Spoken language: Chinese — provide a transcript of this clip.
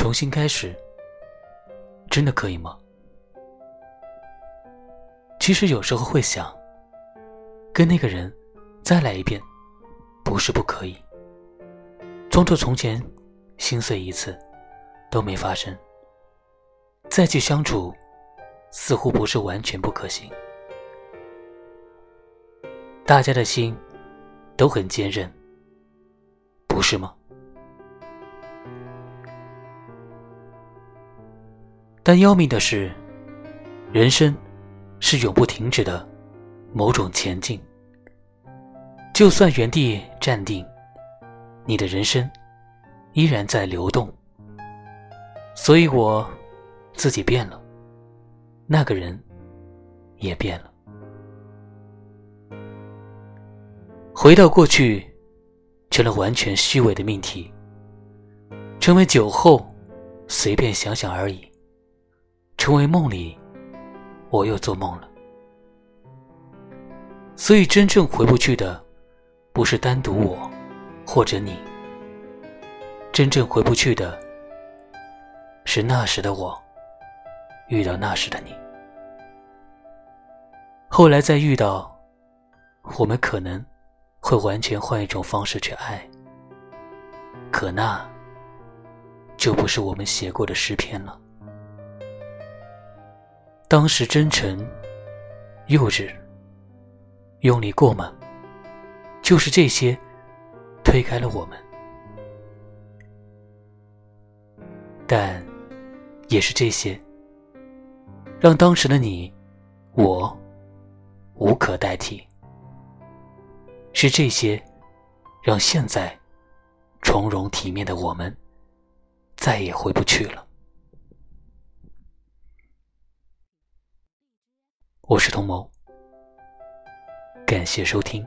重新开始，真的可以吗？其实有时候会想，跟那个人再来一遍，不是不可以。装作从前心碎一次都没发生，再去相处，似乎不是完全不可行。大家的心都很坚韧，不是吗？但要命的是，人生是永不停止的某种前进。就算原地站定，你的人生依然在流动。所以我自己变了，那个人也变了。回到过去，成了完全虚伪的命题，成为酒后随便想想而已，成为梦里，我又做梦了。所以真正回不去的，不是单独我，或者你。真正回不去的，是那时的我，遇到那时的你，后来再遇到，我们可能。会完全换一种方式去爱，可那就不是我们写过的诗篇了。当时真诚、幼稚、用力过猛，就是这些推开了我们，但也是这些让当时的你我无可代替。是这些，让现在从容体面的我们再也回不去了。我是童谋，感谢收听。